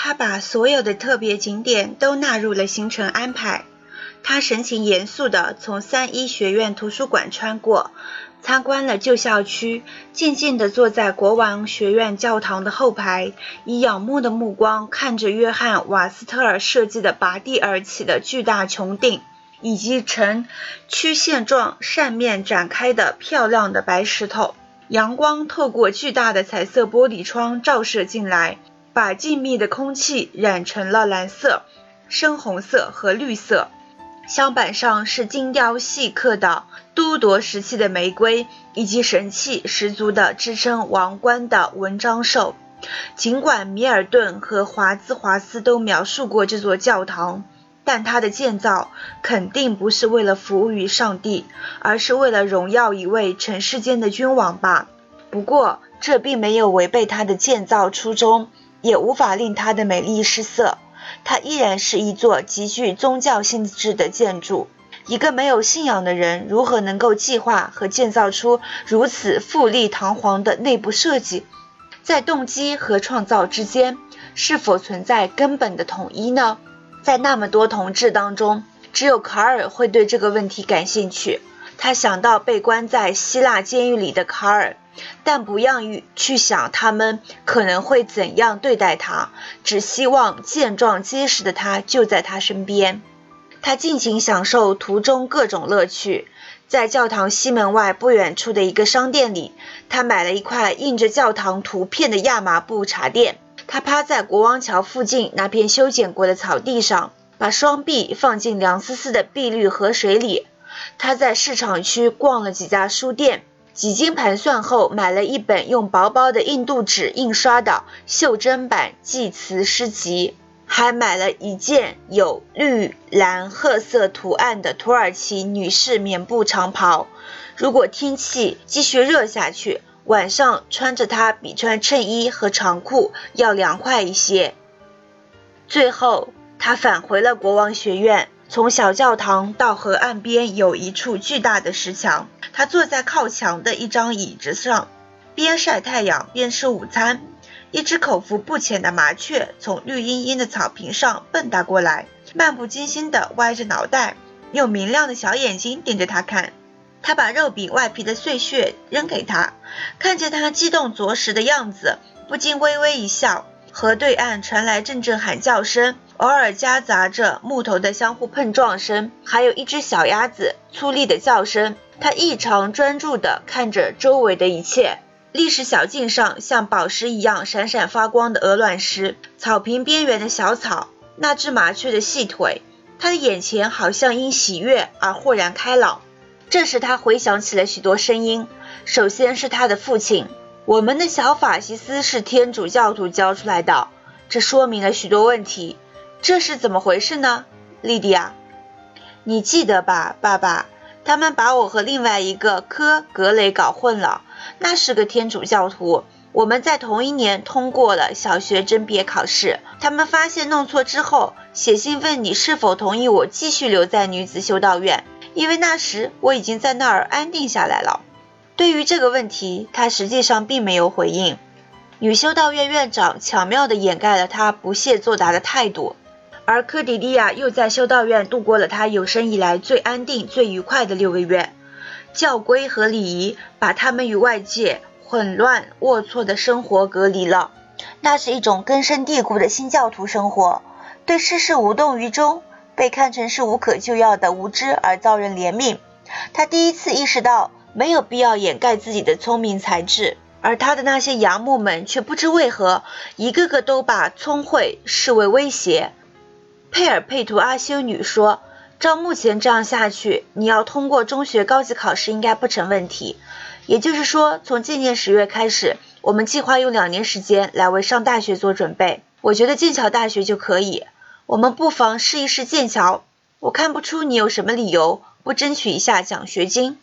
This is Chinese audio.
他把所有的特别景点都纳入了行程安排。他神情严肃地从三一学院图书馆穿过，参观了旧校区，静静地坐在国王学院教堂的后排，以仰慕的目光看着约翰·瓦斯特尔设计的拔地而起的巨大穹顶，以及呈曲线状扇面展开的漂亮的白石头。阳光透过巨大的彩色玻璃窗照射进来，把静谧的空气染成了蓝色、深红色和绿色。镶板上是精雕细刻的都铎时期的玫瑰，以及神气十足的支撑王冠的文章兽。尽管米尔顿和华兹华斯都描述过这座教堂，但它的建造肯定不是为了服务于上帝，而是为了荣耀一位尘世间的君王吧。不过，这并没有违背它的建造初衷，也无法令它的美丽失色。它依然是一座极具宗教性质的建筑。一个没有信仰的人如何能够计划和建造出如此富丽堂皇的内部设计？在动机和创造之间是否存在根本的统一呢？在那么多同志当中，只有卡尔会对这个问题感兴趣。他想到被关在希腊监狱里的卡尔。但不让于去想他们可能会怎样对待他，只希望健壮结实的他就在他身边。他尽情享受途中各种乐趣。在教堂西门外不远处的一个商店里，他买了一块印着教堂图片的亚麻布茶垫。他趴在国王桥附近那片修剪过的草地上，把双臂放进凉丝丝的碧绿河水里。他在市场区逛了几家书店。几经盘算后，买了一本用薄薄的印度纸印刷的袖珍版祭词诗集，还买了一件有绿蓝褐色图案的土耳其女士棉布长袍。如果天气继续热下去，晚上穿着它比穿衬衣和长裤要凉快一些。最后，他返回了国王学院。从小教堂到河岸边有一处巨大的石墙。他坐在靠墙的一张椅子上，边晒太阳边吃午餐。一只口福不浅的麻雀从绿茵茵的草坪上蹦跶过来，漫不经心地歪着脑袋，用明亮的小眼睛盯着他看。他把肉饼外皮的碎屑扔给他，看见他激动啄食的样子，不禁微微一笑。河对岸传来阵阵喊叫声。偶尔夹杂着木头的相互碰撞声，还有一只小鸭子粗粝的叫声。他异常专注地看着周围的一切。历史小径上像宝石一样闪闪发光的鹅卵石，草坪边缘的小草，那只麻雀的细腿。他的眼前好像因喜悦而豁然开朗。这时他回想起了许多声音。首先是他的父亲：“我们的小法西斯是天主教徒教出来的。”这说明了许多问题。这是怎么回事呢，莉迪亚？你记得吧，爸爸？他们把我和另外一个科格雷搞混了。那是个天主教徒。我们在同一年通过了小学甄别考试。他们发现弄错之后，写信问你是否同意我继续留在女子修道院，因为那时我已经在那儿安定下来了。对于这个问题，他实际上并没有回应。女修道院院长巧妙地掩盖了他不屑作答的态度。而科迪利亚又在修道院度过了他有生以来最安定、最愉快的六个月。教规和礼仪把他们与外界混乱龌龊的生活隔离了。那是一种根深蒂固的新教徒生活，对世事无动于衷，被看成是无可救药的无知而遭人怜悯。他第一次意识到没有必要掩盖自己的聪明才智，而他的那些杨木们却不知为何，一个个都把聪慧视为威胁。佩尔佩图阿修女说：“照目前这样下去，你要通过中学高级考试应该不成问题。也就是说，从今年十月开始，我们计划用两年时间来为上大学做准备。我觉得剑桥大学就可以。我们不妨试一试剑桥。我看不出你有什么理由不争取一下奖学金。”